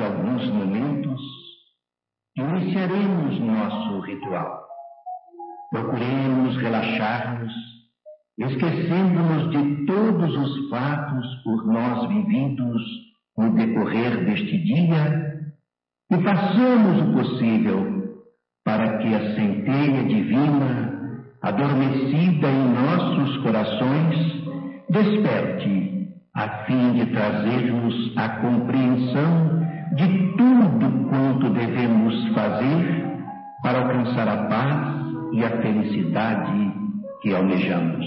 de alguns momentos, iniciaremos nosso ritual. Procuremos relaxar-nos, esquecendo-nos de todos os fatos por nós vividos no decorrer deste dia e façamos o possível para que a centelha divina, adormecida em nossos corações, desperte a fim de trazer-nos a compreensão de tudo quanto devemos fazer para alcançar a paz e a felicidade que almejamos.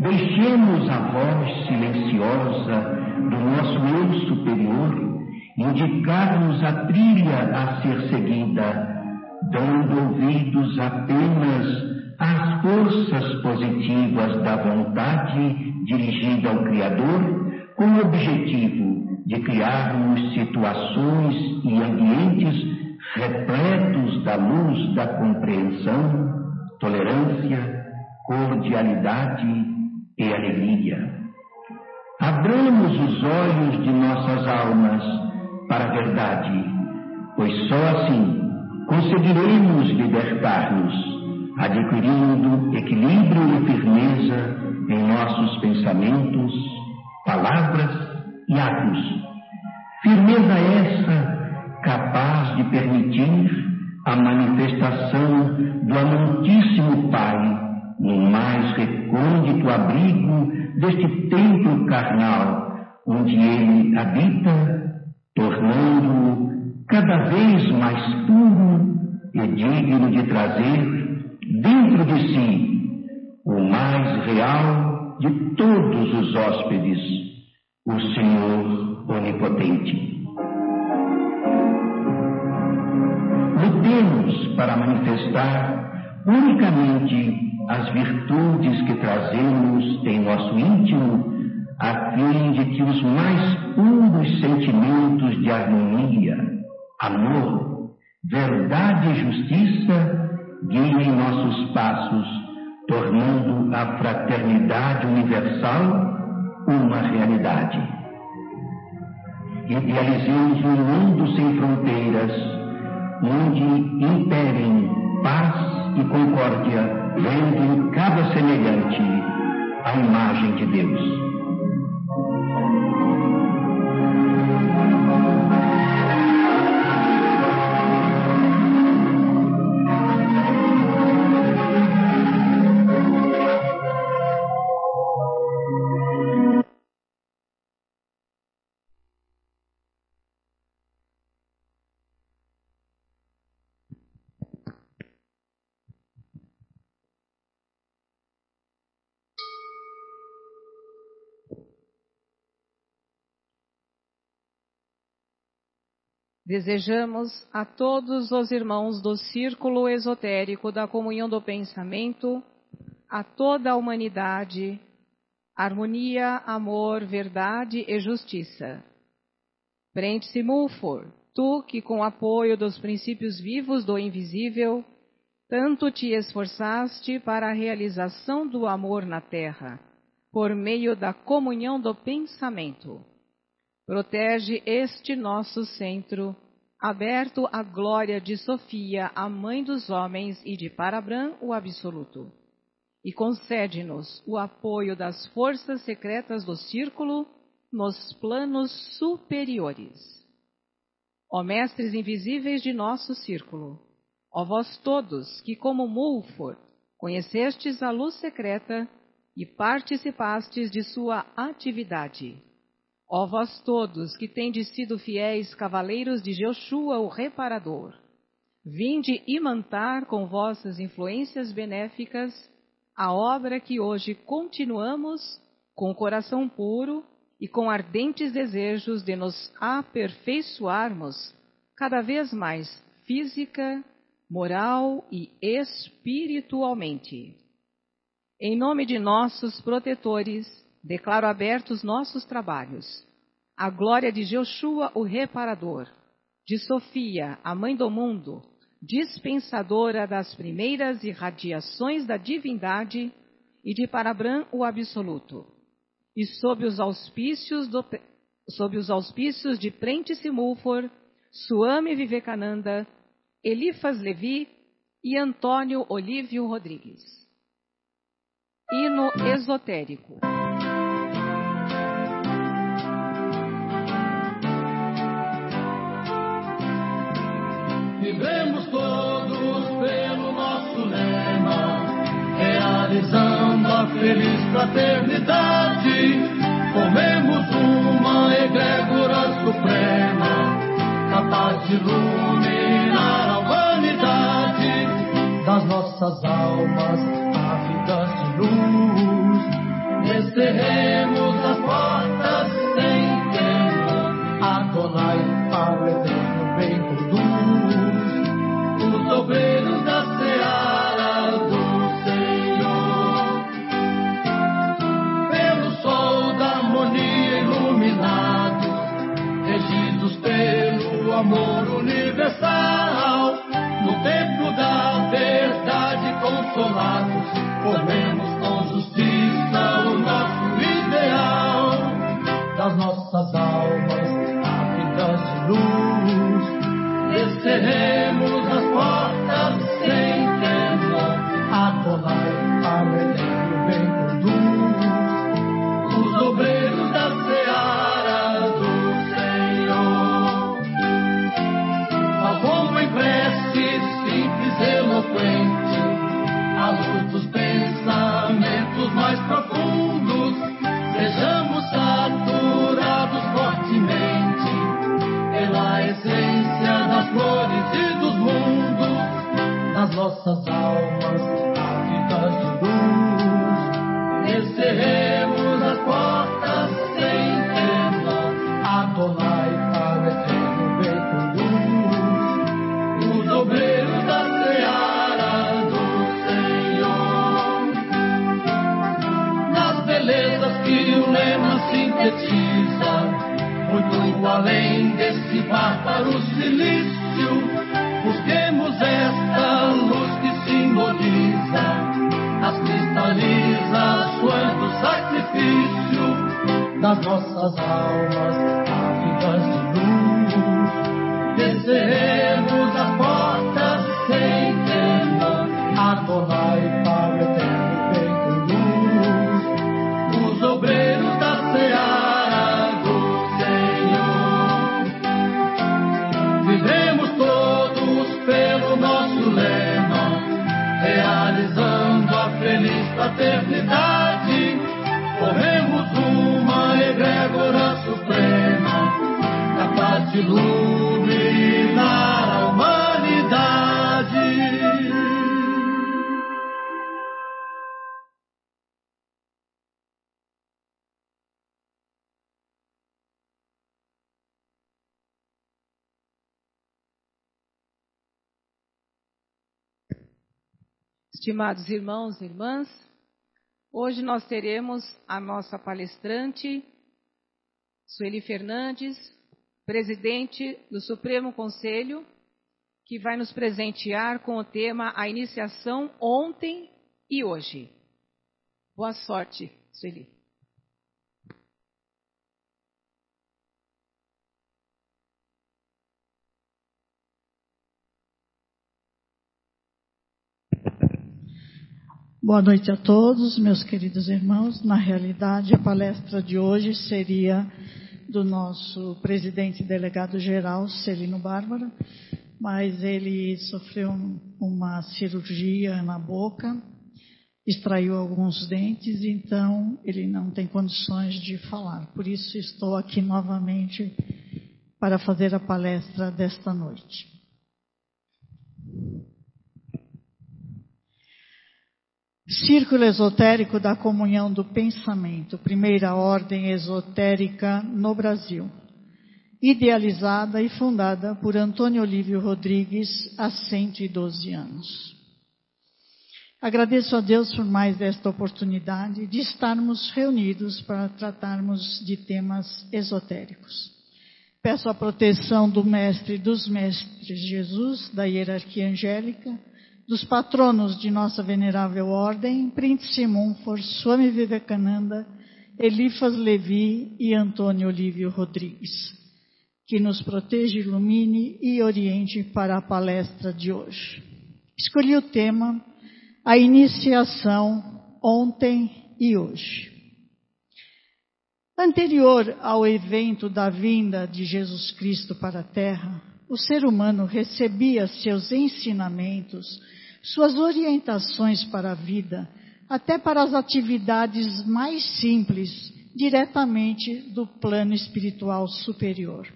Deixemos a voz silenciosa do nosso eu superior indicar-nos a trilha a ser seguida, dando ouvidos apenas às forças positivas da vontade dirigida ao Criador, com o objetivo de criarmos situações e ambientes repletos da luz da compreensão, tolerância, cordialidade e alegria. Abramos os olhos de nossas almas para a verdade, pois só assim conseguiremos libertar-nos, adquirindo equilíbrio e firmeza em nossos pensamentos, palavras e atos. Firmeza essa capaz de permitir a manifestação do amantíssimo Pai no mais recôndito abrigo deste templo carnal, onde ele habita, tornando-o cada vez mais puro e digno de trazer dentro de si o mais real de todos os hóspedes, o Senhor Onipotente. Lutemos para manifestar unicamente as virtudes que trazemos em nosso íntimo, a fim de que os mais puros sentimentos de harmonia, amor, verdade e justiça guiem nossos passos, tornando a fraternidade universal uma realidade. Idealizemos um mundo sem fronteiras, onde imperem paz e concórdia, vendo em cada semelhante a imagem de Deus. Desejamos a todos os irmãos do círculo esotérico da comunhão do pensamento, a toda a humanidade, harmonia, amor, verdade e justiça. Prende-se Mulfor, tu que com apoio dos princípios vivos do invisível, tanto te esforçaste para a realização do amor na terra, por meio da comunhão do pensamento Protege este nosso centro, aberto à glória de Sofia, a mãe dos homens, e de Parabran, o absoluto. E concede-nos o apoio das forças secretas do círculo nos planos superiores. Ó mestres invisíveis de nosso círculo, ó vós todos que, como Mulfor, conhecestes a luz secreta e participastes de sua atividade Ó vós todos que tendes sido fiéis cavaleiros de Joshua, o reparador, vinde imantar com vossas influências benéficas a obra que hoje continuamos com coração puro e com ardentes desejos de nos aperfeiçoarmos cada vez mais física, moral e espiritualmente. Em nome de nossos protetores, Declaro abertos nossos trabalhos. A glória de Joshua, o reparador, de Sofia, a mãe do mundo, dispensadora das primeiras irradiações da divindade, e de Parabran, o absoluto. E sob os auspícios do, sob os auspícios de Prenti Simulfor, Suame Vivekananda, Elifas Levi e Antônio Olívio Rodrigues. Hino esotérico. Vivemos todos pelo nosso lema, realizando a feliz fraternidade. Formemos uma egrégora suprema, capaz de iluminar a humanidade das nossas almas, ávidas de luz. Descerremos as portas sem temor, Adonai, amor universal, no templo da verdade consolados, formemos com justiça o nosso ideal das nossas almas, ávidas de luz. Descerremos além desse bárbaro silício, busquemos esta luz que simboliza as cristalizações do sacrifício das nossas almas, ávidas de luz. Descerremos iluminar a humanidade. Estimados irmãos e irmãs, hoje nós teremos a nossa palestrante, Sueli Fernandes, presidente do Supremo Conselho, que vai nos presentear com o tema A Iniciação Ontem e Hoje. Boa sorte, Sueli. Boa noite a todos, meus queridos irmãos. Na realidade, a palestra de hoje seria do nosso presidente delegado geral, Celino Bárbara, mas ele sofreu uma cirurgia na boca, extraiu alguns dentes, então ele não tem condições de falar. Por isso estou aqui novamente para fazer a palestra desta noite. Círculo Esotérico da Comunhão do Pensamento, primeira ordem esotérica no Brasil. Idealizada e fundada por Antônio Olívio Rodrigues há 112 anos. Agradeço a Deus por mais esta oportunidade de estarmos reunidos para tratarmos de temas esotéricos. Peço a proteção do Mestre dos Mestres Jesus, da hierarquia angélica, dos patronos de nossa venerável ordem, Príncipe Simon For Swami Vivekananda Elifas Levi e Antônio Olívio Rodrigues, que nos proteja, ilumine e oriente para a palestra de hoje. Escolhi o tema A Iniciação ontem e hoje. Anterior ao evento da vinda de Jesus Cristo para a Terra, o ser humano recebia seus ensinamentos, suas orientações para a vida, até para as atividades mais simples, diretamente do plano espiritual superior.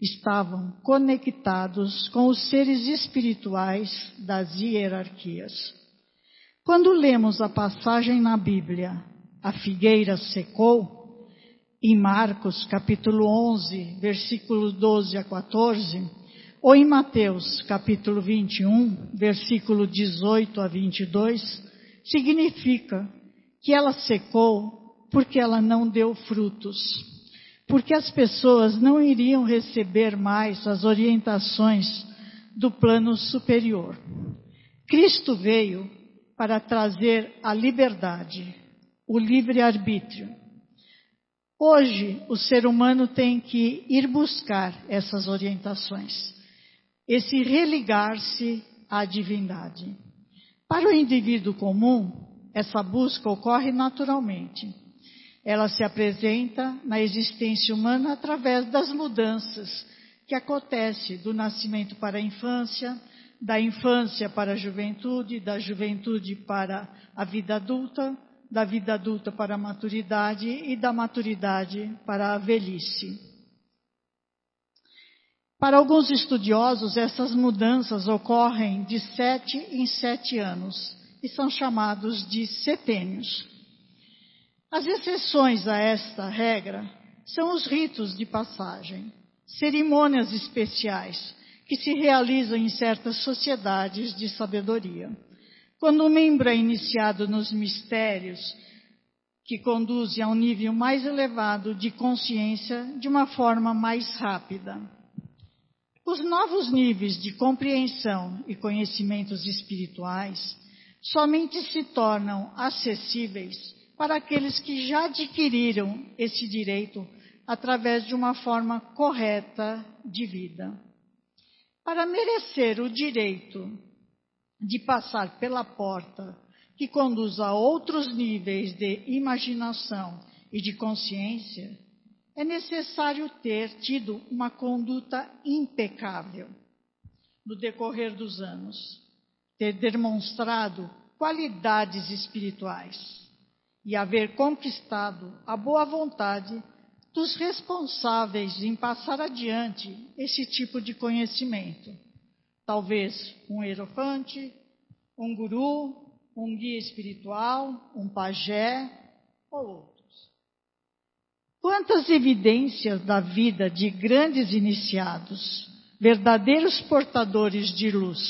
Estavam conectados com os seres espirituais das hierarquias. Quando lemos a passagem na Bíblia, a figueira secou, em Marcos capítulo 11, versículo 12 a 14, ou em Mateus capítulo 21, versículo 18 a 22, significa que ela secou porque ela não deu frutos, porque as pessoas não iriam receber mais as orientações do plano superior. Cristo veio para trazer a liberdade, o livre-arbítrio. Hoje, o ser humano tem que ir buscar essas orientações, esse religar-se à divindade. Para o indivíduo comum, essa busca ocorre naturalmente. Ela se apresenta na existência humana através das mudanças que acontecem do nascimento para a infância, da infância para a juventude, da juventude para a vida adulta, da vida adulta para a maturidade e da maturidade para a velhice. Para alguns estudiosos, essas mudanças ocorrem de sete em sete anos e são chamados de setênios. As exceções a esta regra são os ritos de passagem, cerimônias especiais que se realizam em certas sociedades de sabedoria. Quando um membro é iniciado nos mistérios que conduzem a um nível mais elevado de consciência de uma forma mais rápida. Os novos níveis de compreensão e conhecimentos espirituais somente se tornam acessíveis para aqueles que já adquiriram esse direito através de uma forma correta de vida. Para merecer o direito de passar pela porta que conduz a outros níveis de imaginação e de consciência, é necessário ter tido uma conduta impecável no decorrer dos anos, ter demonstrado qualidades espirituais e haver conquistado a boa vontade dos responsáveis em passar adiante esse tipo de conhecimento Talvez um hierofante, um guru, um guia espiritual, um pajé ou outros. Quantas evidências da vida de grandes iniciados, verdadeiros portadores de luz,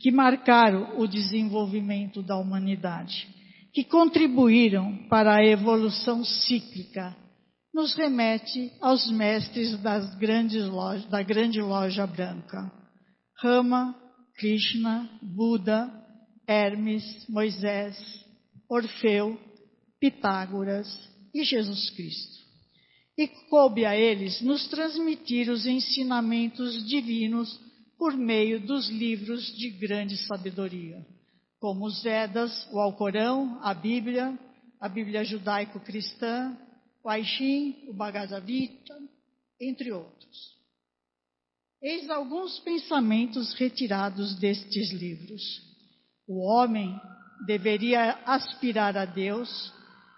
que marcaram o desenvolvimento da humanidade, que contribuíram para a evolução cíclica, nos remete aos mestres da grande loja branca. Rama, Krishna, Buda, Hermes, Moisés, Orfeu, Pitágoras e Jesus Cristo. E coube a eles nos transmitir os ensinamentos divinos por meio dos livros de grande sabedoria, como os Vedas, o Alcorão, a Bíblia, a Bíblia judaico-cristã, o Aishin, o Bhagavad entre outros. Eis alguns pensamentos retirados destes livros. O homem deveria aspirar a Deus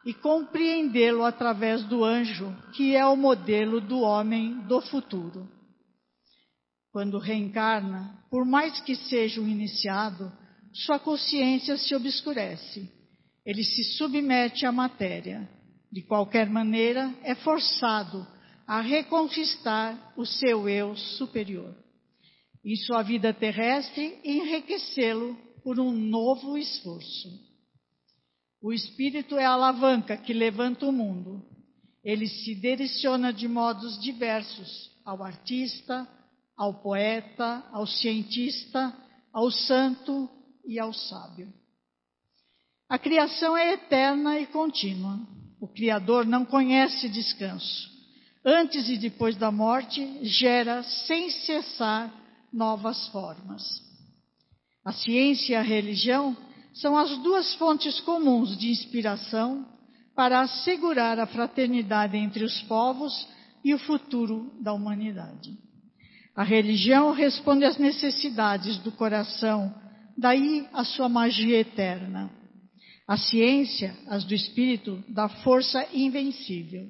e compreendê-lo através do anjo, que é o modelo do homem do futuro. Quando reencarna, por mais que seja um iniciado, sua consciência se obscurece. Ele se submete à matéria. De qualquer maneira, é forçado a reconquistar o seu eu superior em sua vida terrestre enriquecê-lo por um novo esforço. O espírito é a alavanca que levanta o mundo. Ele se direciona de modos diversos ao artista, ao poeta, ao cientista, ao santo e ao sábio. A criação é eterna e contínua. O Criador não conhece descanso. Antes e depois da morte, gera sem cessar novas formas. A ciência e a religião são as duas fontes comuns de inspiração para assegurar a fraternidade entre os povos e o futuro da humanidade. A religião responde às necessidades do coração, daí a sua magia eterna. A ciência, as do espírito, dá força invencível.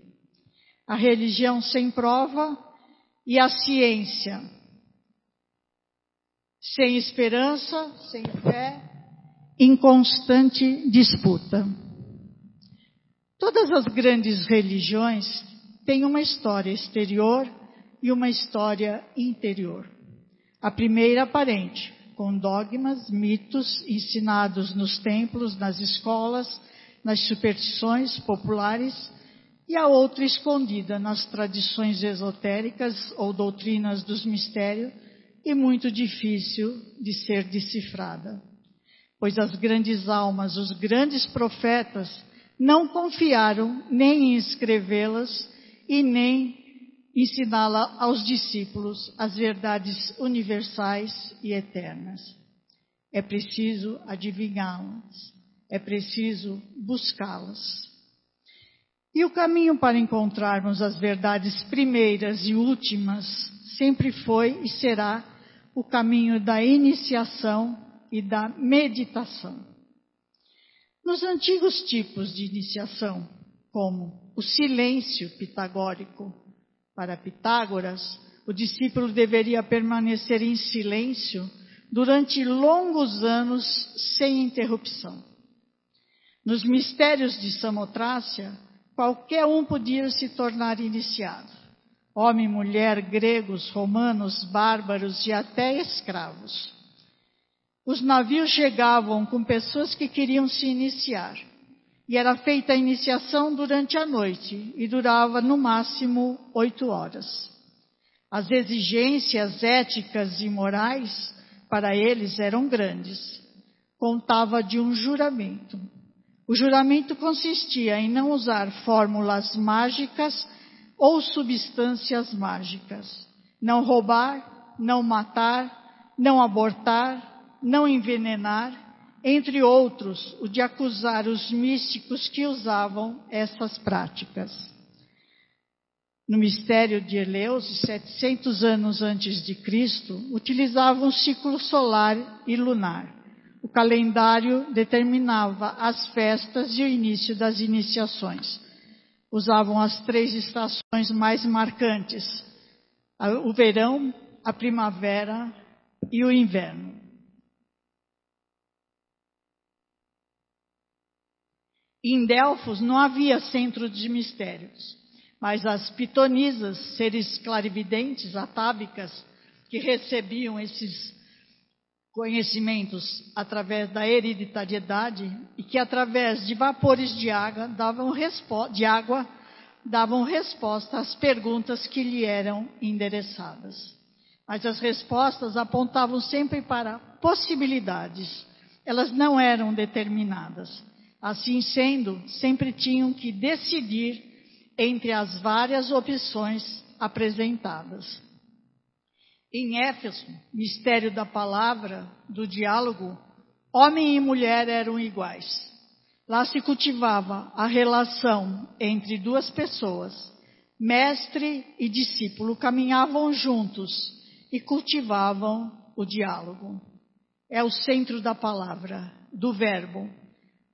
A religião sem prova e a ciência sem esperança, sem fé, em constante disputa. Todas as grandes religiões têm uma história exterior e uma história interior. A primeira aparente, com dogmas, mitos ensinados nos templos, nas escolas, nas superstições populares, e a outra escondida nas tradições esotéricas ou doutrinas dos mistérios e muito difícil de ser decifrada. Pois as grandes almas, os grandes profetas, não confiaram nem em escrevê-las e nem ensiná-la aos discípulos as verdades universais e eternas. É preciso adivinhá-las, é preciso buscá-las. E o caminho para encontrarmos as verdades primeiras e últimas sempre foi e será o caminho da iniciação e da meditação. Nos antigos tipos de iniciação, como o silêncio pitagórico, para Pitágoras, o discípulo deveria permanecer em silêncio durante longos anos sem interrupção. Nos mistérios de Samotrácia, qualquer um podia se tornar iniciado. Homem, mulher, gregos, romanos, bárbaros e até escravos. Os navios chegavam com pessoas que queriam se iniciar e era feita a iniciação durante a noite e durava no máximo oito horas. As exigências éticas e morais para eles eram grandes. Contava de um juramento. O juramento consistia em não usar fórmulas mágicas ou substâncias mágicas, não roubar, não matar, não abortar, não envenenar entre outros, o de acusar os místicos que usavam essas práticas. No mistério de Eleus, 700 anos antes de Cristo, utilizavam o ciclo solar e lunar. O calendário determinava as festas e o início das iniciações. Usavam as três estações mais marcantes: o verão, a primavera e o inverno. Em Delfos não havia centro de mistérios, mas as pitonisas, seres clarividentes, atábicas, que recebiam esses conhecimentos através da hereditariedade e que através de vapores de água davam, de água, davam resposta às perguntas que lhe eram endereçadas. Mas as respostas apontavam sempre para possibilidades, elas não eram determinadas. Assim sendo, sempre tinham que decidir entre as várias opções apresentadas. Em Éfeso, mistério da palavra, do diálogo, homem e mulher eram iguais. Lá se cultivava a relação entre duas pessoas. Mestre e discípulo caminhavam juntos e cultivavam o diálogo. É o centro da palavra, do verbo,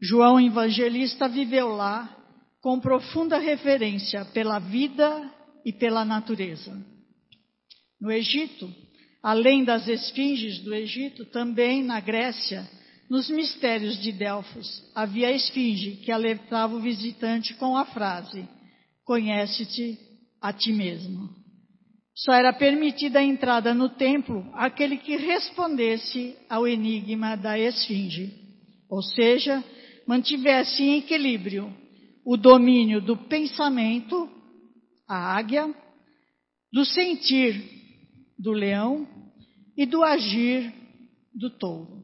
João Evangelista viveu lá com profunda referência pela vida e pela natureza. No Egito, além das esfinges do Egito, também na Grécia, nos mistérios de Delfos, havia a esfinge que alertava o visitante com a frase: Conhece-te a ti mesmo. Só era permitida a entrada no templo àquele que respondesse ao enigma da esfinge, ou seja, mantivesse em equilíbrio o domínio do pensamento, a águia, do sentir, do leão e do agir, do touro.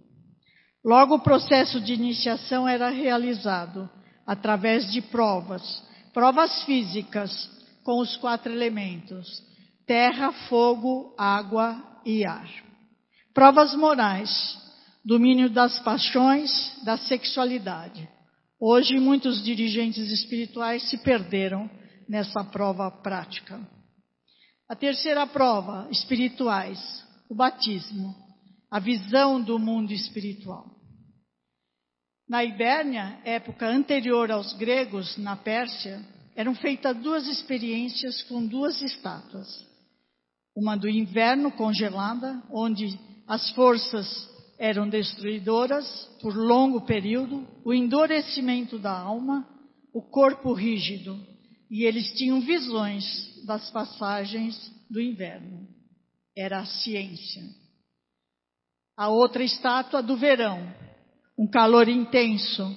Logo, o processo de iniciação era realizado através de provas, provas físicas com os quatro elementos: terra, fogo, água e ar. Provas morais, domínio das paixões, da sexualidade. Hoje, muitos dirigentes espirituais se perderam nessa prova prática. A terceira prova, espirituais, o batismo, a visão do mundo espiritual. Na Ibérnia, época anterior aos gregos, na Pérsia, eram feitas duas experiências com duas estátuas. Uma do inverno congelada, onde as forças eram destruidoras por longo período, o endurecimento da alma, o corpo rígido, e eles tinham visões das passagens do inverno. Era a ciência. A outra estátua do verão, um calor intenso,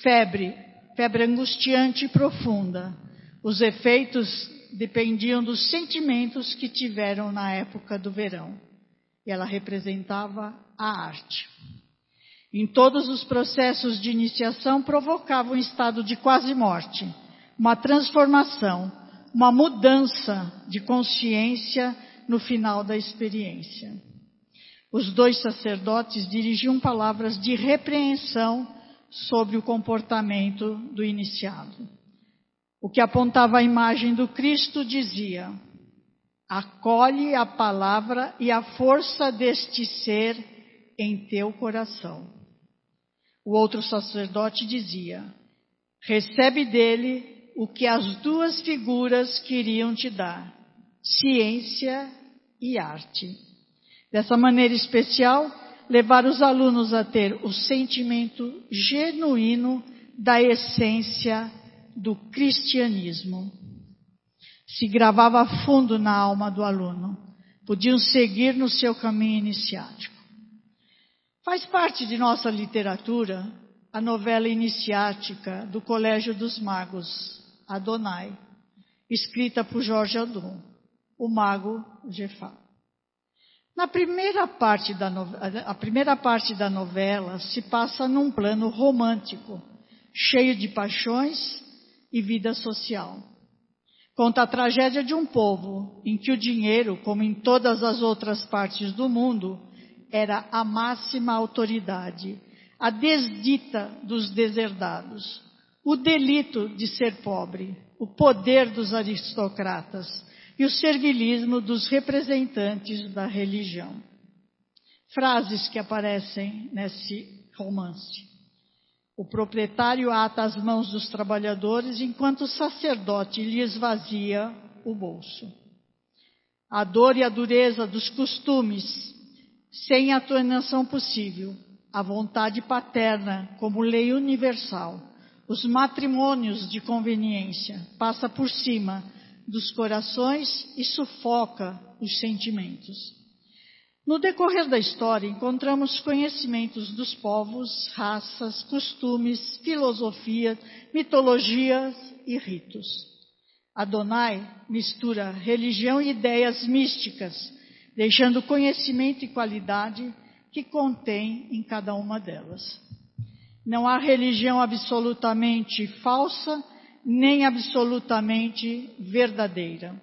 febre, febre angustiante e profunda. Os efeitos dependiam dos sentimentos que tiveram na época do verão. E ela representava a arte. Em todos os processos de iniciação provocava um estado de quase morte, uma transformação, uma mudança de consciência no final da experiência. Os dois sacerdotes dirigiam palavras de repreensão sobre o comportamento do iniciado. O que apontava a imagem do Cristo dizia: acolhe a palavra e a força deste ser em teu coração. O outro sacerdote dizia: recebe dele o que as duas figuras queriam te dar: ciência e arte. Dessa maneira especial, levar os alunos a ter o sentimento genuíno da essência do cristianismo. Se gravava fundo na alma do aluno. Podiam seguir no seu caminho iniciático. Faz parte de nossa literatura a novela iniciática do Colégio dos Magos, Adonai, escrita por Jorge Adon, o mago Jefá. Na primeira parte da novela, a primeira parte da novela se passa num plano romântico, cheio de paixões e vida social. Conta a tragédia de um povo em que o dinheiro, como em todas as outras partes do mundo, era a máxima autoridade, a desdita dos deserdados, o delito de ser pobre, o poder dos aristocratas e o servilismo dos representantes da religião. Frases que aparecem nesse romance. O proprietário ata as mãos dos trabalhadores enquanto o sacerdote lhe esvazia o bolso. A dor e a dureza dos costumes, sem atuação possível, a vontade paterna como lei universal, os matrimônios de conveniência, passa por cima dos corações e sufoca os sentimentos. No decorrer da história, encontramos conhecimentos dos povos, raças, costumes, filosofias, mitologias e ritos. Adonai mistura religião e ideias místicas, deixando conhecimento e qualidade que contém em cada uma delas. Não há religião absolutamente falsa nem absolutamente verdadeira.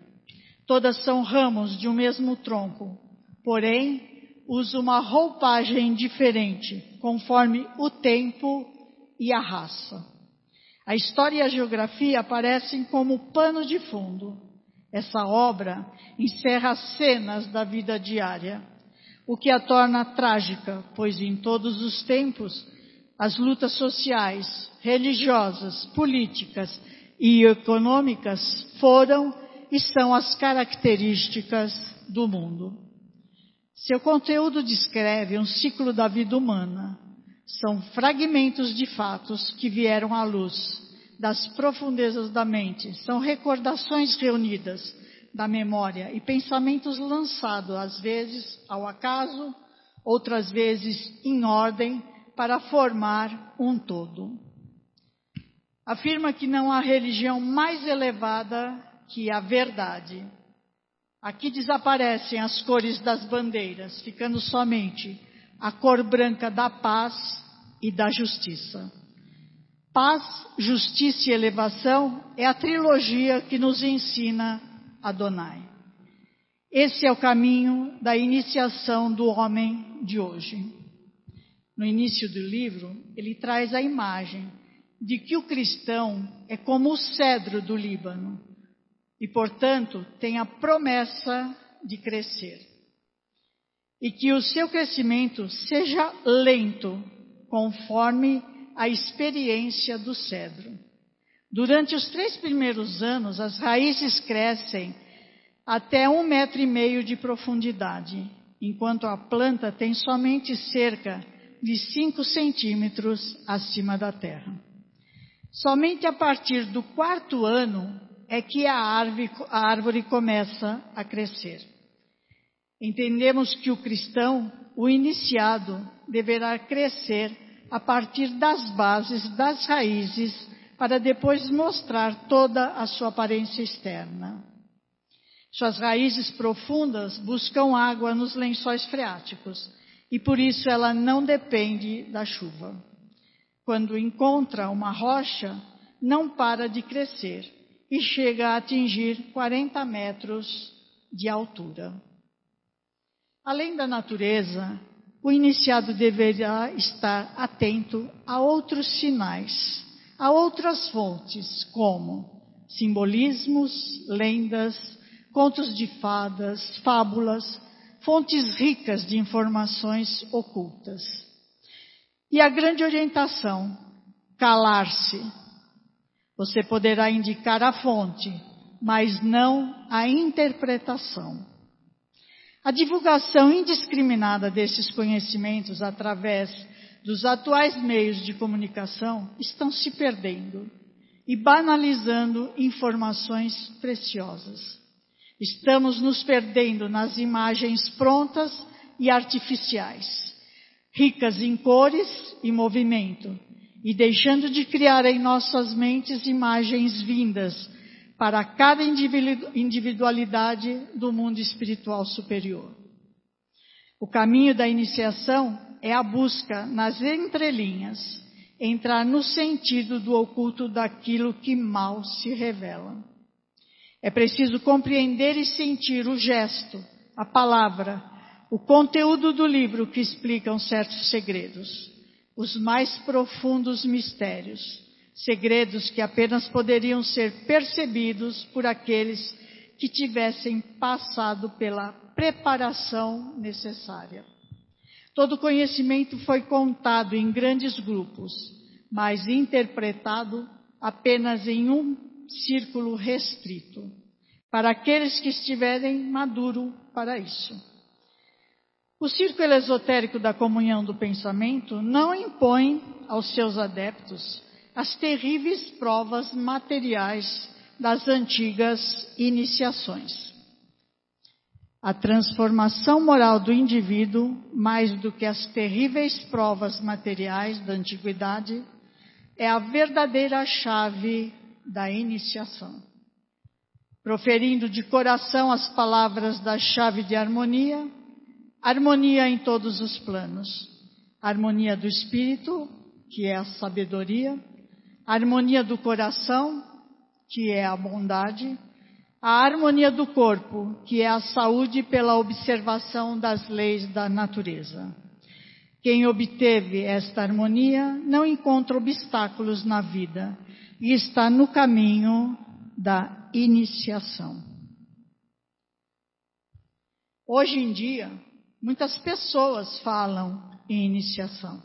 Todas são ramos de um mesmo tronco, porém usa uma roupagem diferente, conforme o tempo e a raça. A história e a geografia aparecem como pano de fundo. Essa obra encerra cenas da vida diária, o que a torna trágica, pois em todos os tempos as lutas sociais, religiosas, políticas e econômicas foram e são as características do mundo. Seu conteúdo descreve um ciclo da vida humana. São fragmentos de fatos que vieram à luz das profundezas da mente. São recordações reunidas da memória e pensamentos lançados, às vezes ao acaso, outras vezes em ordem, para formar um todo afirma que não há religião mais elevada que a verdade. Aqui desaparecem as cores das bandeiras, ficando somente a cor branca da paz e da justiça. Paz, justiça e elevação é a trilogia que nos ensina Adonai. Esse é o caminho da iniciação do homem de hoje. No início do livro, ele traz a imagem de que o cristão é como o cedro do Líbano e, portanto, tem a promessa de crescer. E que o seu crescimento seja lento, conforme a experiência do cedro. Durante os três primeiros anos, as raízes crescem até um metro e meio de profundidade, enquanto a planta tem somente cerca de cinco centímetros acima da terra. Somente a partir do quarto ano é que a árvore, a árvore começa a crescer. Entendemos que o cristão, o iniciado, deverá crescer a partir das bases, das raízes, para depois mostrar toda a sua aparência externa. Suas raízes profundas buscam água nos lençóis freáticos e por isso ela não depende da chuva. Quando encontra uma rocha, não para de crescer e chega a atingir 40 metros de altura. Além da natureza, o iniciado deverá estar atento a outros sinais, a outras fontes, como simbolismos, lendas, contos de fadas, fábulas, fontes ricas de informações ocultas. E a grande orientação, calar-se. Você poderá indicar a fonte, mas não a interpretação. A divulgação indiscriminada desses conhecimentos através dos atuais meios de comunicação estão se perdendo e banalizando informações preciosas. Estamos nos perdendo nas imagens prontas e artificiais, ricas em cores e movimento, e deixando de criar em nossas mentes imagens vindas para cada individualidade do mundo espiritual superior. O caminho da iniciação é a busca nas entrelinhas, entrar no sentido do oculto daquilo que mal se revela. É preciso compreender e sentir o gesto, a palavra, o conteúdo do livro que explicam certos segredos, os mais profundos mistérios segredos que apenas poderiam ser percebidos por aqueles que tivessem passado pela preparação necessária. Todo conhecimento foi contado em grandes grupos, mas interpretado apenas em um círculo restrito, para aqueles que estiverem maduro para isso. O círculo esotérico da comunhão do pensamento não impõe aos seus adeptos as terríveis provas materiais das antigas iniciações. A transformação moral do indivíduo, mais do que as terríveis provas materiais da antiguidade, é a verdadeira chave da iniciação. Proferindo de coração as palavras da chave de harmonia, harmonia em todos os planos, harmonia do espírito, que é a sabedoria, harmonia do coração, que é a bondade, a harmonia do corpo, que é a saúde pela observação das leis da natureza. Quem obteve esta harmonia não encontra obstáculos na vida e está no caminho da iniciação. Hoje em dia, muitas pessoas falam em iniciação.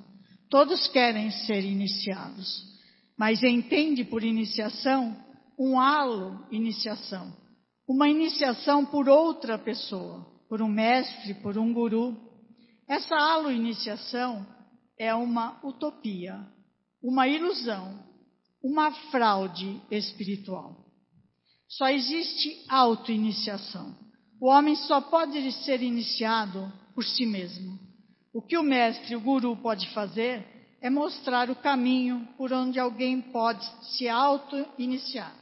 Todos querem ser iniciados mas entende por iniciação um halo iniciação, uma iniciação por outra pessoa, por um mestre, por um guru. Essa halo iniciação é uma utopia, uma ilusão, uma fraude espiritual. Só existe auto-iniciação. O homem só pode ser iniciado por si mesmo. O que o mestre, o guru, pode fazer é mostrar o caminho por onde alguém pode se auto-iniciar.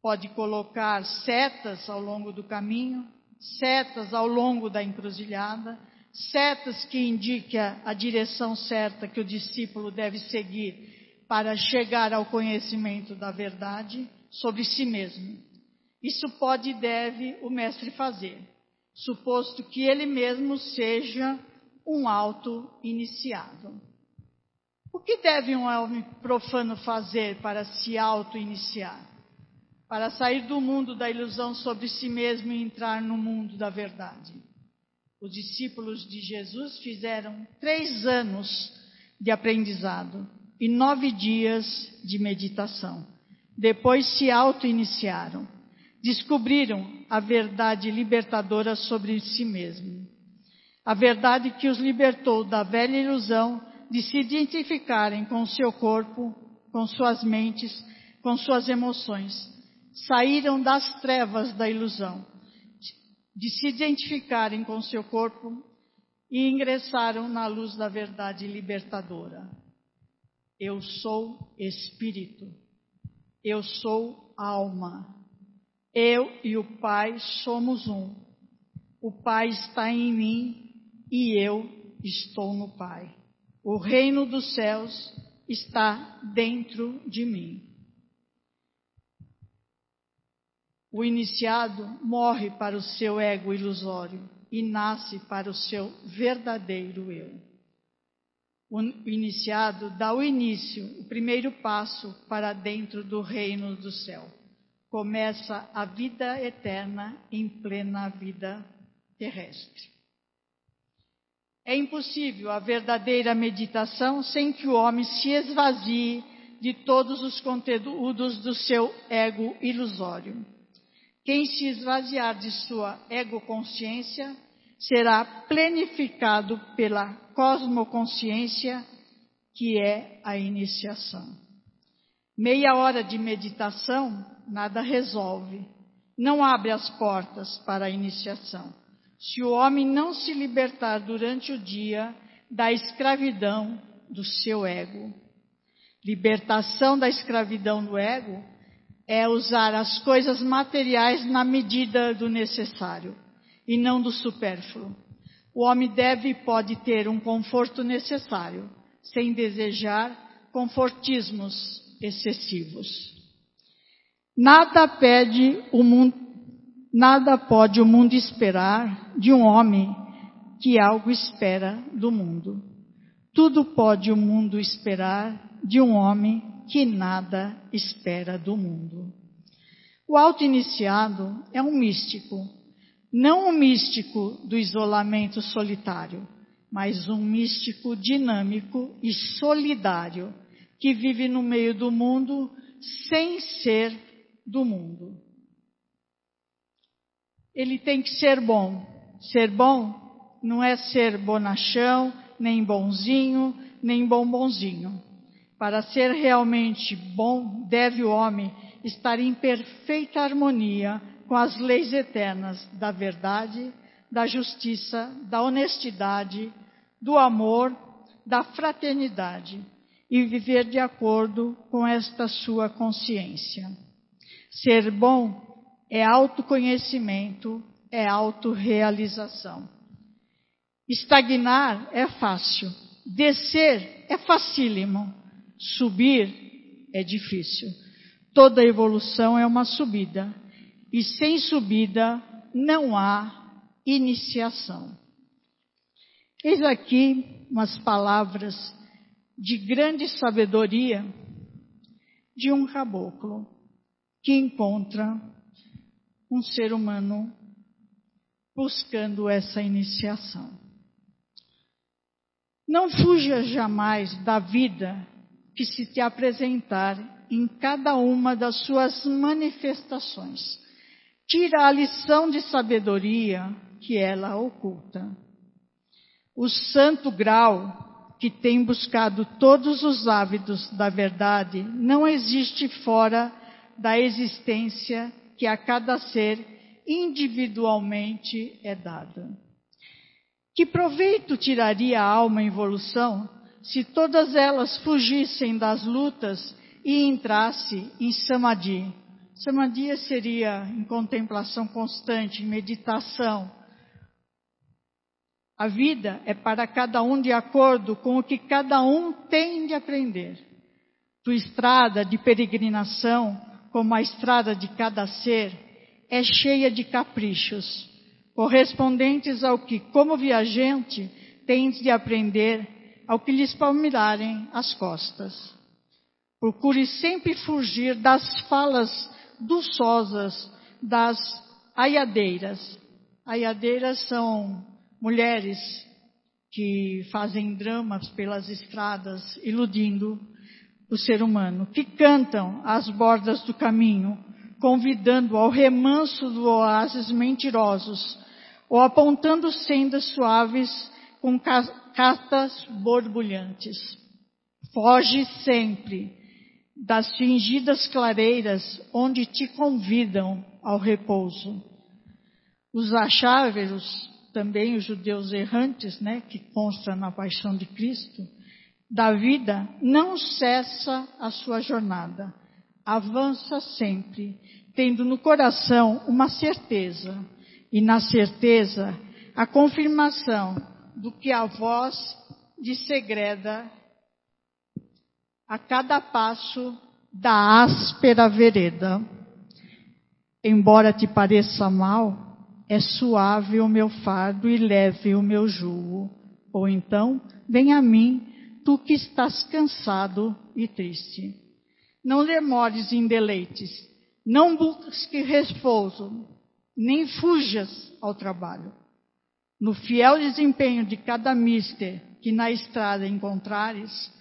Pode colocar setas ao longo do caminho, setas ao longo da encruzilhada, setas que indiquem a direção certa que o discípulo deve seguir para chegar ao conhecimento da verdade sobre si mesmo. Isso pode e deve o mestre fazer, suposto que ele mesmo seja um auto-iniciado. O que deve um homem profano fazer para se auto-iniciar? Para sair do mundo da ilusão sobre si mesmo e entrar no mundo da verdade? Os discípulos de Jesus fizeram três anos de aprendizado e nove dias de meditação. Depois se auto-iniciaram. Descobriram a verdade libertadora sobre si mesmo. A verdade que os libertou da velha ilusão de se identificarem com seu corpo, com suas mentes, com suas emoções. Saíram das trevas da ilusão de se identificarem com seu corpo e ingressaram na luz da verdade libertadora. Eu sou espírito. Eu sou alma. Eu e o Pai somos um. O Pai está em mim e eu estou no Pai. O reino dos céus está dentro de mim. O iniciado morre para o seu ego ilusório e nasce para o seu verdadeiro eu. O iniciado dá o início, o primeiro passo para dentro do reino do céu. Começa a vida eterna em plena vida terrestre. É impossível a verdadeira meditação sem que o homem se esvazie de todos os conteúdos do seu ego ilusório. Quem se esvaziar de sua egoconsciência será plenificado pela cosmoconsciência, que é a iniciação. Meia hora de meditação nada resolve, não abre as portas para a iniciação. Se o homem não se libertar durante o dia da escravidão do seu ego. Libertação da escravidão do ego é usar as coisas materiais na medida do necessário e não do supérfluo. O homem deve e pode ter um conforto necessário, sem desejar confortismos excessivos. Nada pede o mundo, nada pode o mundo esperar de um homem que algo espera do mundo. Tudo pode o mundo esperar de um homem que nada espera do mundo. O auto-iniciado é um místico, não um místico do isolamento solitário, mas um místico dinâmico e solidário, que vive no meio do mundo sem ser do mundo. Ele tem que ser bom. Ser bom não é ser bonachão, nem bonzinho, nem bombonzinho. Para ser realmente bom, deve o homem estar em perfeita harmonia com as leis eternas da verdade, da justiça, da honestidade, do amor, da fraternidade e viver de acordo com esta sua consciência. Ser bom é autoconhecimento, é autorrealização. Estagnar é fácil, descer é facílimo. Subir é difícil. Toda evolução é uma subida. E sem subida não há iniciação. Eis aqui umas palavras de grande sabedoria de um caboclo que encontra um ser humano buscando essa iniciação. Não fuja jamais da vida que se te apresentar em cada uma das suas manifestações. Tira a lição de sabedoria que ela oculta. O santo grau que tem buscado todos os hábitos da verdade não existe fora da existência que a cada ser individualmente é dada. Que proveito tiraria a alma em evolução se todas elas fugissem das lutas e entrasse em samadhi. Samadhi seria em contemplação constante, em meditação. A vida é para cada um de acordo com o que cada um tem de aprender. Tua estrada de peregrinação, como a estrada de cada ser, é cheia de caprichos, correspondentes ao que, como viajante, tens de aprender ao que lhes palmirarem as costas. Procure sempre fugir das falas duçosas das aiadeiras. Aiadeiras são mulheres que fazem dramas pelas estradas, iludindo o ser humano, que cantam às bordas do caminho, convidando ao remanso do oásis mentirosos, ou apontando sendas suaves com castas borbulhantes. Foge sempre das fingidas clareiras onde te convidam ao repouso. Os acháveros, também os judeus errantes, né, que consta na paixão de Cristo, da vida, não cessa a sua jornada, avança sempre, tendo no coração uma certeza, e na certeza a confirmação do que a voz lhe segreda a cada passo da áspera vereda. Embora te pareça mal, é suave o meu fardo e leve o meu jugo. Ou então, vem a mim, tu que estás cansado e triste. Não demores em deleites, não busque repouso, nem fujas ao trabalho. No fiel desempenho de cada mister que na estrada encontrares,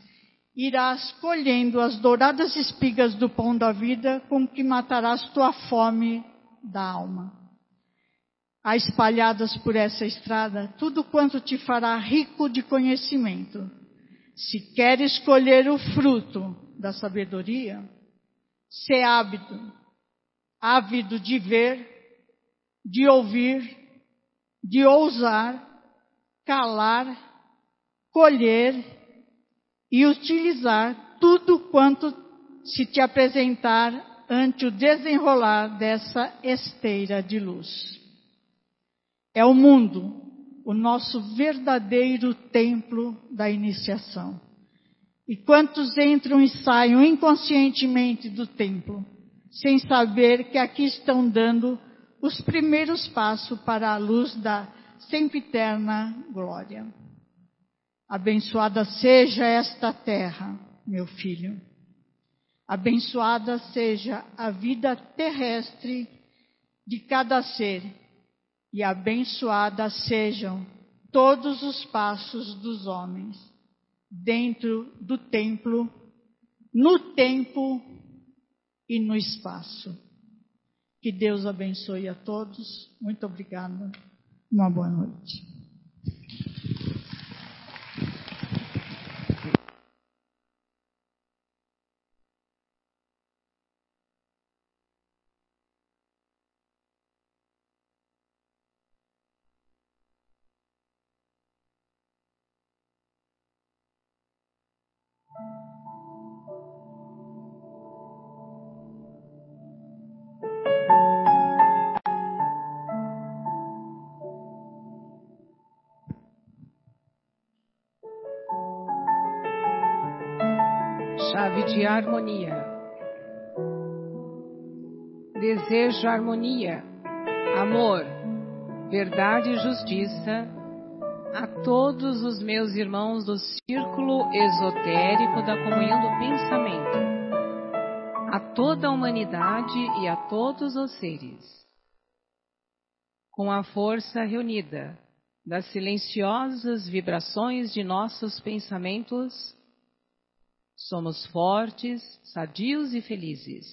irás colhendo as douradas espigas do pão da vida com que matarás tua fome da alma. Há espalhadas por essa estrada tudo quanto te fará rico de conhecimento. Se queres colher o fruto da sabedoria, se ávido, ávido de ver, de ouvir, de ousar, calar, colher e utilizar tudo quanto se te apresentar ante o desenrolar dessa esteira de luz. É o mundo, o nosso verdadeiro templo da iniciação. E quantos entram e saem inconscientemente do templo, sem saber que aqui estão dando os primeiros passos para a luz da sempiterna glória. Abençoada seja esta terra, meu filho. Abençoada seja a vida terrestre de cada ser, e abençoadas sejam todos os passos dos homens, dentro do templo, no tempo e no espaço. Que Deus abençoe a todos. Muito obrigada. Uma boa noite. De harmonia. Desejo harmonia, amor, verdade e justiça a todos os meus irmãos do círculo esotérico da comunhão do pensamento, a toda a humanidade e a todos os seres. Com a força reunida das silenciosas vibrações de nossos pensamentos, Somos fortes, sadios e felizes,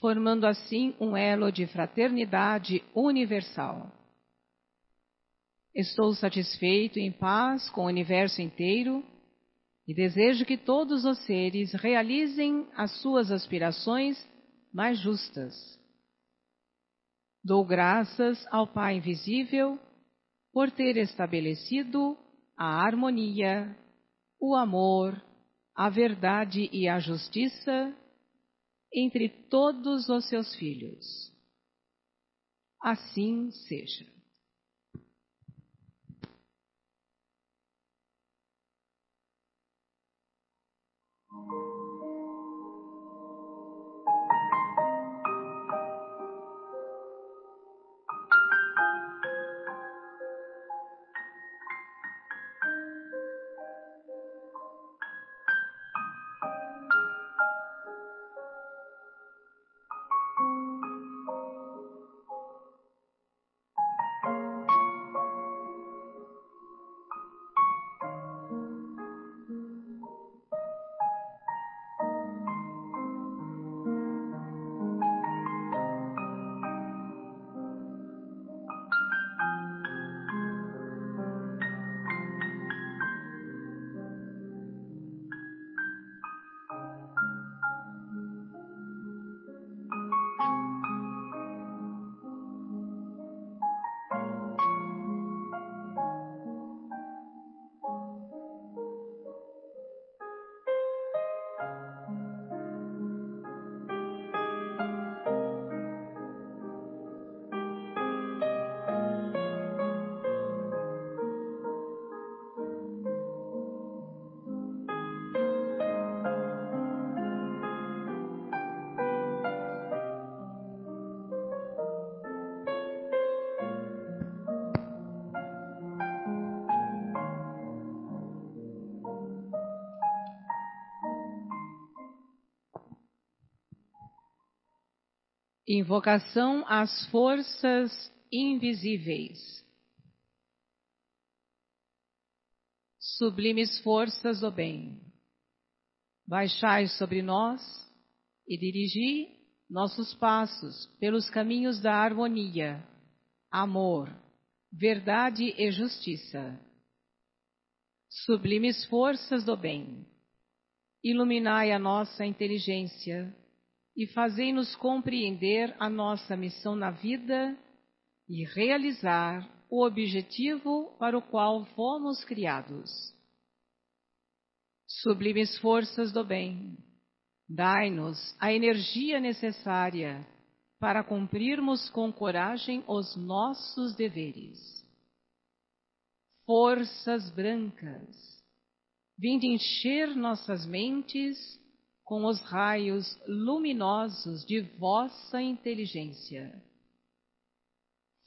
formando assim um elo de fraternidade universal. Estou satisfeito e em paz com o universo inteiro e desejo que todos os seres realizem as suas aspirações mais justas. Dou graças ao Pai Invisível por ter estabelecido a harmonia, o amor, a verdade e a justiça entre todos os seus filhos. Assim seja. Invocação às forças invisíveis. Sublimes forças do bem, baixai sobre nós e dirigi nossos passos pelos caminhos da harmonia, amor, verdade e justiça. Sublimes forças do bem, iluminai a nossa inteligência e fazei-nos compreender a nossa missão na vida e realizar o objetivo para o qual fomos criados. Sublimes forças do bem, dai-nos a energia necessária para cumprirmos com coragem os nossos deveres. Forças brancas, vinde encher nossas mentes com os raios luminosos de vossa inteligência.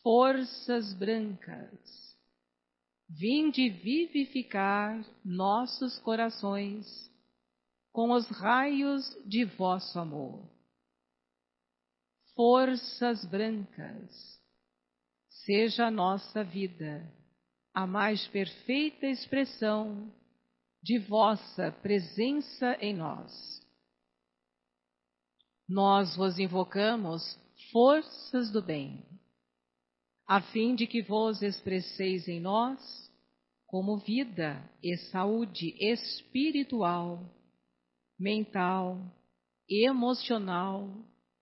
Forças brancas, vinde vivificar nossos corações com os raios de vosso amor. Forças brancas, seja a nossa vida a mais perfeita expressão de vossa presença em nós nós vos invocamos forças do bem, a fim de que vos expresseis em nós como vida e saúde espiritual, mental, emocional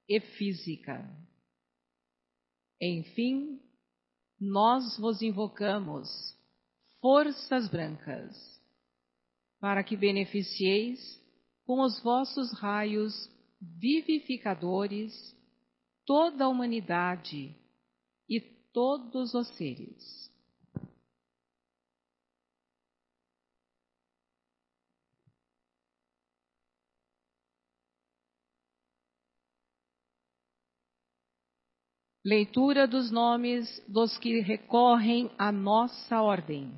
e física. Enfim, nós vos invocamos forças brancas, para que beneficieis com os vossos raios vivificadores toda a humanidade e todos os seres. Leitura dos nomes dos que recorrem à nossa ordem.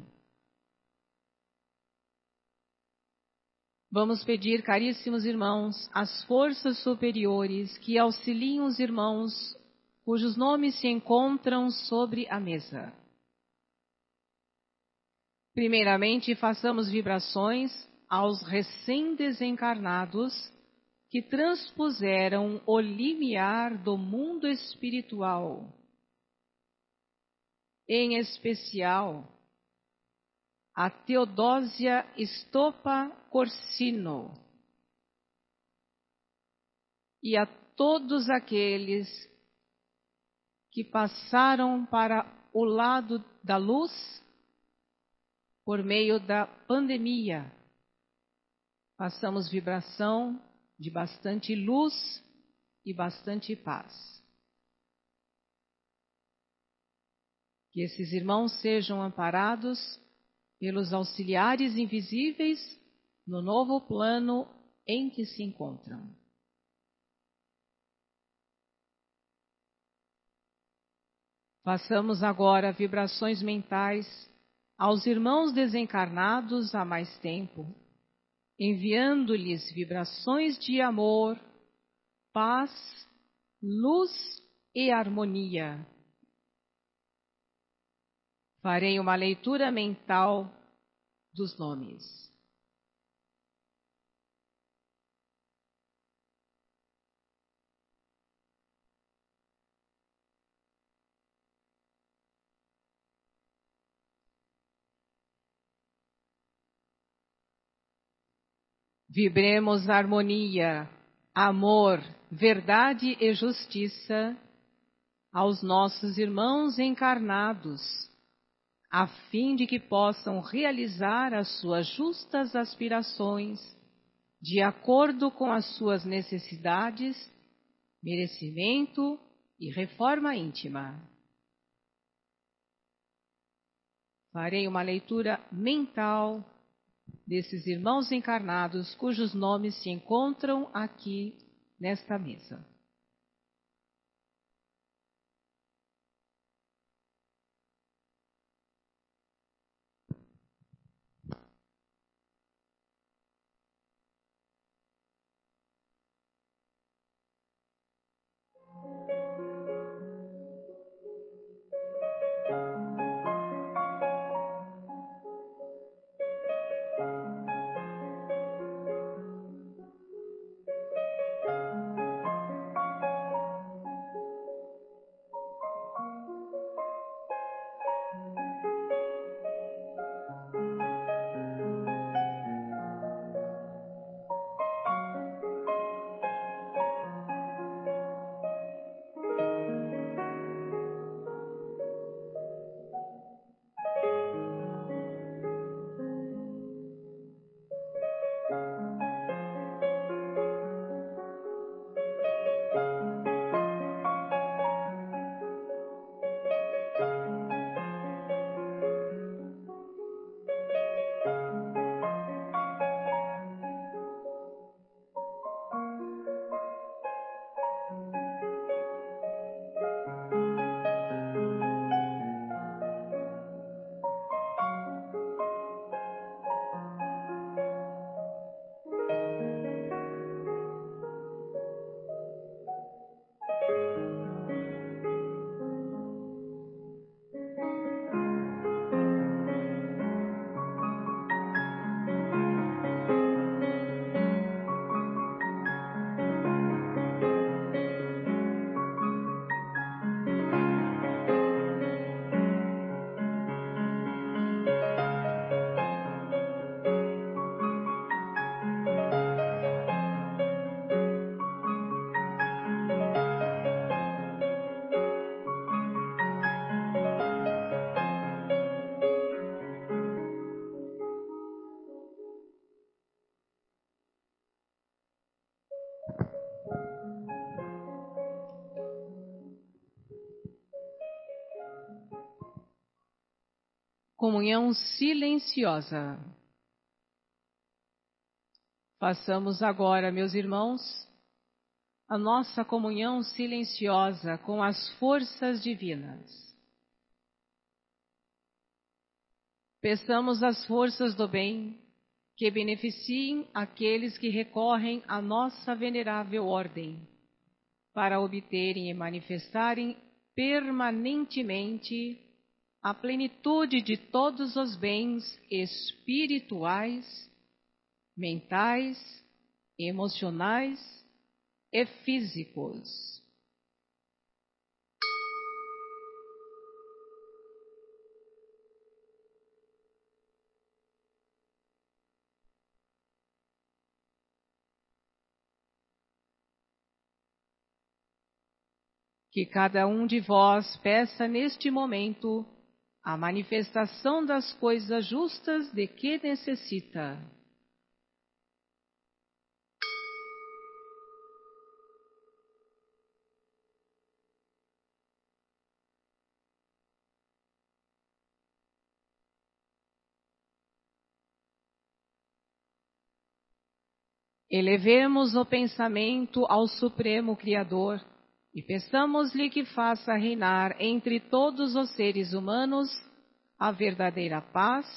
Vamos pedir, caríssimos irmãos, às forças superiores que auxiliem os irmãos cujos nomes se encontram sobre a mesa. Primeiramente, façamos vibrações aos recém-desencarnados que transpuseram o limiar do mundo espiritual. Em especial, a Teodósia Estopa Corsino e a todos aqueles que passaram para o lado da luz por meio da pandemia. Passamos vibração de bastante luz e bastante paz. Que esses irmãos sejam amparados pelos auxiliares invisíveis no novo plano em que se encontram. Façamos agora vibrações mentais aos irmãos desencarnados há mais tempo, enviando-lhes vibrações de amor, paz, luz e harmonia farei uma leitura mental dos nomes. Vibremos harmonia, amor, verdade e justiça aos nossos irmãos encarnados a fim de que possam realizar as suas justas aspirações de acordo com as suas necessidades, merecimento e reforma íntima. Farei uma leitura mental desses irmãos encarnados cujos nomes se encontram aqui nesta mesa. Comunhão silenciosa. Façamos agora, meus irmãos, a nossa comunhão silenciosa com as forças divinas. Peçamos às forças do bem que beneficiem aqueles que recorrem à nossa venerável ordem, para obterem e manifestarem permanentemente a plenitude de todos os bens espirituais, mentais, emocionais e físicos. Que cada um de vós peça neste momento a manifestação das coisas justas de que necessita. Elevemos o pensamento ao Supremo Criador e peçamos-lhe que faça reinar entre todos os seres humanos a verdadeira paz,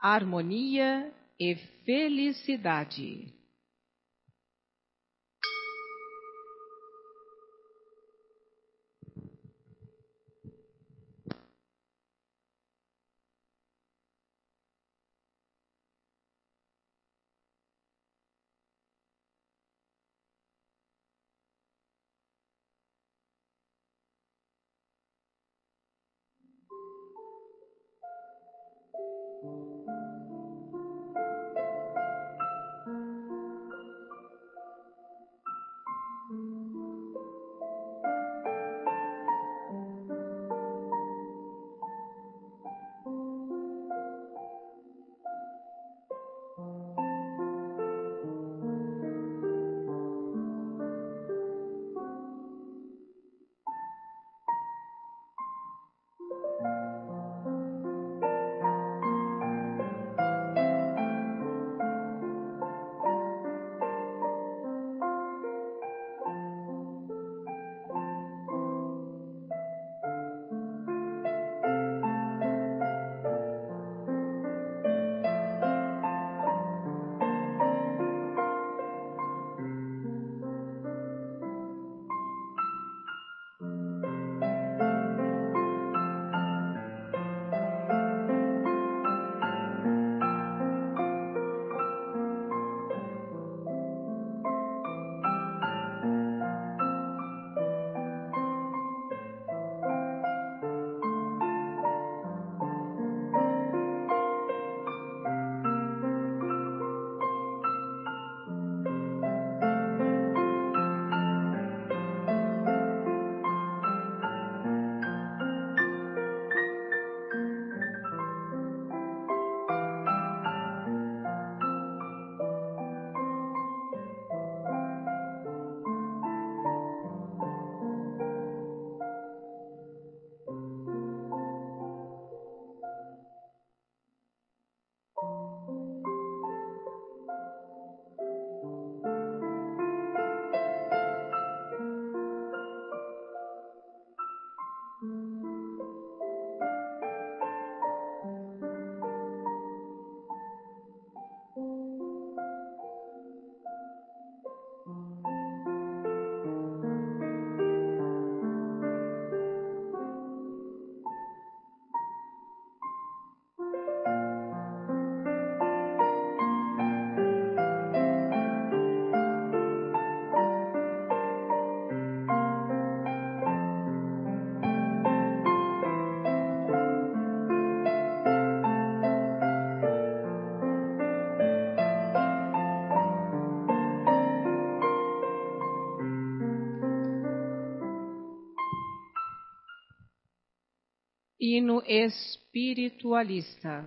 harmonia e felicidade. Hino espiritualista.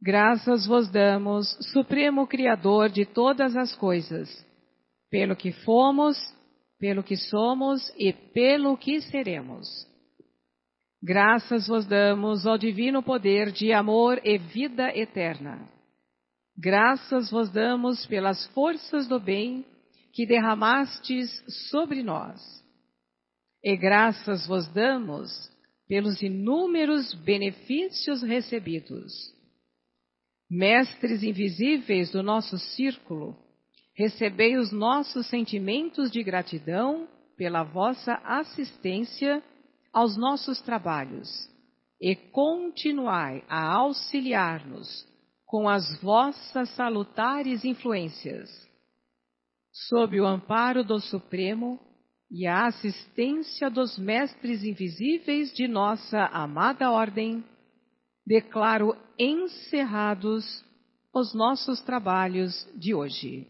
Graças vos damos, Supremo Criador de todas as coisas, pelo que fomos, pelo que somos e pelo que seremos. Graças vos damos ao divino poder de amor e vida eterna. Graças vos damos pelas forças do bem que derramastes sobre nós e graças vos damos pelos inúmeros benefícios recebidos. Mestres invisíveis do nosso círculo, recebei os nossos sentimentos de gratidão pela vossa assistência aos nossos trabalhos e continuai a auxiliar-nos com as vossas salutares influências. Sob o amparo do Supremo, e a assistência dos mestres invisíveis de nossa amada Ordem, declaro encerrados os nossos trabalhos de hoje.